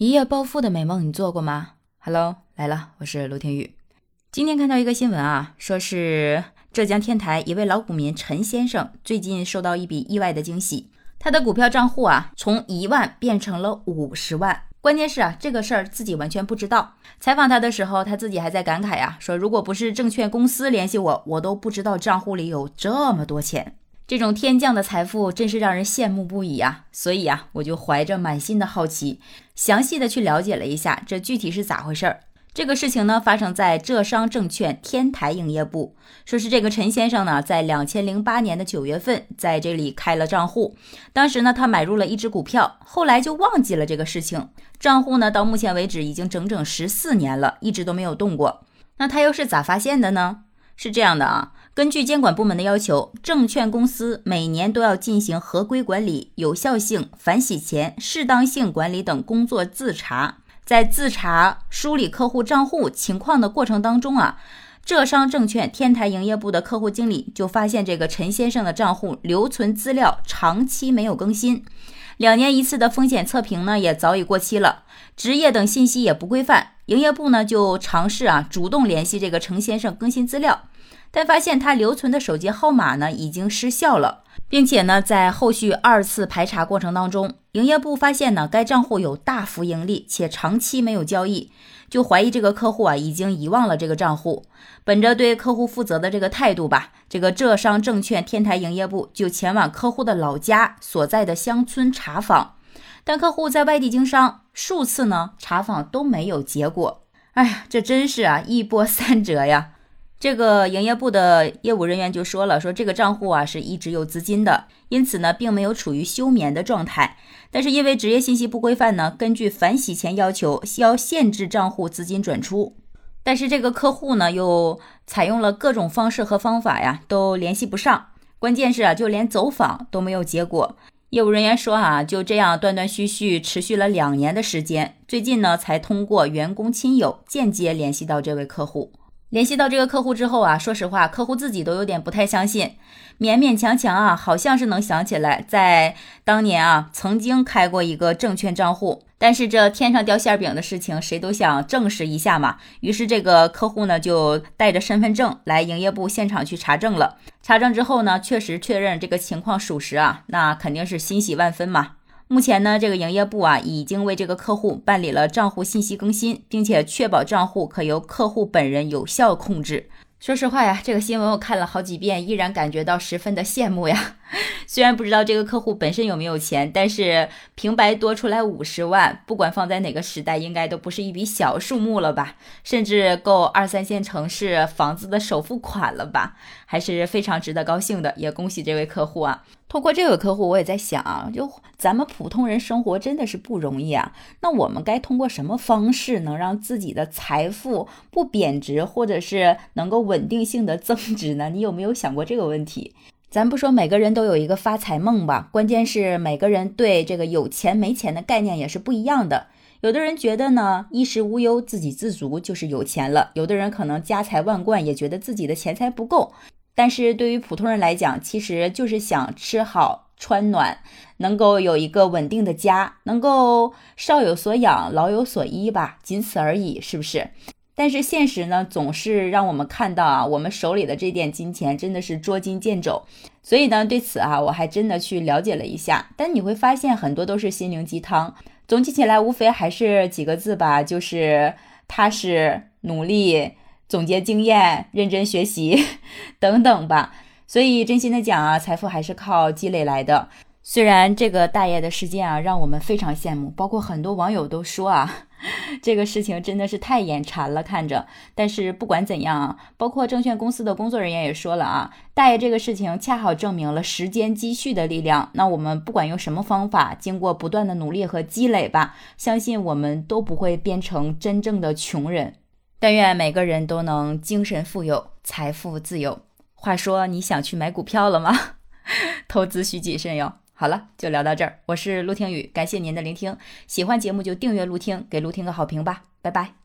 一夜暴富的美梦，你做过吗？Hello，来了，我是卢天宇。今天看到一个新闻啊，说是浙江天台一位老股民陈先生最近收到一笔意外的惊喜，他的股票账户啊从一万变成了五十万。关键是啊，这个事儿自己完全不知道。采访他的时候，他自己还在感慨呀，说如果不是证券公司联系我，我都不知道账户里有这么多钱。这种天降的财富真是让人羡慕不已啊！所以啊，我就怀着满心的好奇，详细的去了解了一下这具体是咋回事儿。这个事情呢，发生在浙商证券天台营业部，说是这个陈先生呢，在两千零八年的九月份在这里开了账户，当时呢，他买入了一只股票，后来就忘记了这个事情，账户呢，到目前为止已经整整十四年了，一直都没有动过。那他又是咋发现的呢？是这样的啊，根据监管部门的要求，证券公司每年都要进行合规管理、有效性、反洗钱、适当性管理等工作自查。在自查梳理客户账户情况的过程当中啊，浙商证券天台营业部的客户经理就发现这个陈先生的账户留存资料长期没有更新，两年一次的风险测评呢也早已过期了，职业等信息也不规范。营业部呢就尝试啊主动联系这个陈先生更新资料。但发现他留存的手机号码呢已经失效了，并且呢在后续二次排查过程当中，营业部发现呢该账户有大幅盈利且长期没有交易，就怀疑这个客户啊已经遗忘了这个账户。本着对客户负责的这个态度吧，这个浙商证券天台营业部就前往客户的老家所在的乡村查访，但客户在外地经商，数次呢查访都没有结果。哎呀，这真是啊一波三折呀！这个营业部的业务人员就说了，说这个账户啊是一直有资金的，因此呢并没有处于休眠的状态。但是因为职业信息不规范呢，根据反洗钱要求，要限制账户资金转出。但是这个客户呢又采用了各种方式和方法呀，都联系不上。关键是啊，就连走访都没有结果。业务人员说啊，就这样断断续续持续了两年的时间，最近呢才通过员工亲友间接联系到这位客户。联系到这个客户之后啊，说实话，客户自己都有点不太相信，勉勉强强啊，好像是能想起来，在当年啊，曾经开过一个证券账户。但是这天上掉馅饼的事情，谁都想证实一下嘛。于是这个客户呢，就带着身份证来营业部现场去查证了。查证之后呢，确实确认这个情况属实啊，那肯定是欣喜万分嘛。目前呢，这个营业部啊已经为这个客户办理了账户信息更新，并且确保账户可由客户本人有效控制。说实话呀，这个新闻我看了好几遍，依然感觉到十分的羡慕呀。虽然不知道这个客户本身有没有钱，但是平白多出来五十万，不管放在哪个时代，应该都不是一笔小数目了吧？甚至够二三线城市房子的首付款了吧？还是非常值得高兴的，也恭喜这位客户啊！通过这位客户，我也在想啊，就咱们普通人生活真的是不容易啊。那我们该通过什么方式能让自己的财富不贬值，或者是能够稳定性的增值呢？你有没有想过这个问题？咱不说每个人都有一个发财梦吧，关键是每个人对这个有钱没钱的概念也是不一样的。有的人觉得呢，衣食无忧、自给自足就是有钱了；有的人可能家财万贯，也觉得自己的钱财不够。但是对于普通人来讲，其实就是想吃好穿暖，能够有一个稳定的家，能够少有所养，老有所依吧，仅此而已，是不是？但是现实呢，总是让我们看到啊，我们手里的这点金钱真的是捉襟见肘。所以呢，对此啊，我还真的去了解了一下。但你会发现，很多都是心灵鸡汤，总结起来无非还是几个字吧，就是踏实努力。总结经验，认真学习，等等吧。所以真心的讲啊，财富还是靠积累来的。虽然这个大爷的事件啊，让我们非常羡慕，包括很多网友都说啊，这个事情真的是太眼馋了，看着。但是不管怎样啊，包括证券公司的工作人员也说了啊，大爷这个事情恰好证明了时间积蓄的力量。那我们不管用什么方法，经过不断的努力和积累吧，相信我们都不会变成真正的穷人。但愿每个人都能精神富有，财富自由。话说，你想去买股票了吗？投资需谨慎哟。好了，就聊到这儿。我是陆听雨，感谢您的聆听。喜欢节目就订阅陆听，给陆听个好评吧。拜拜。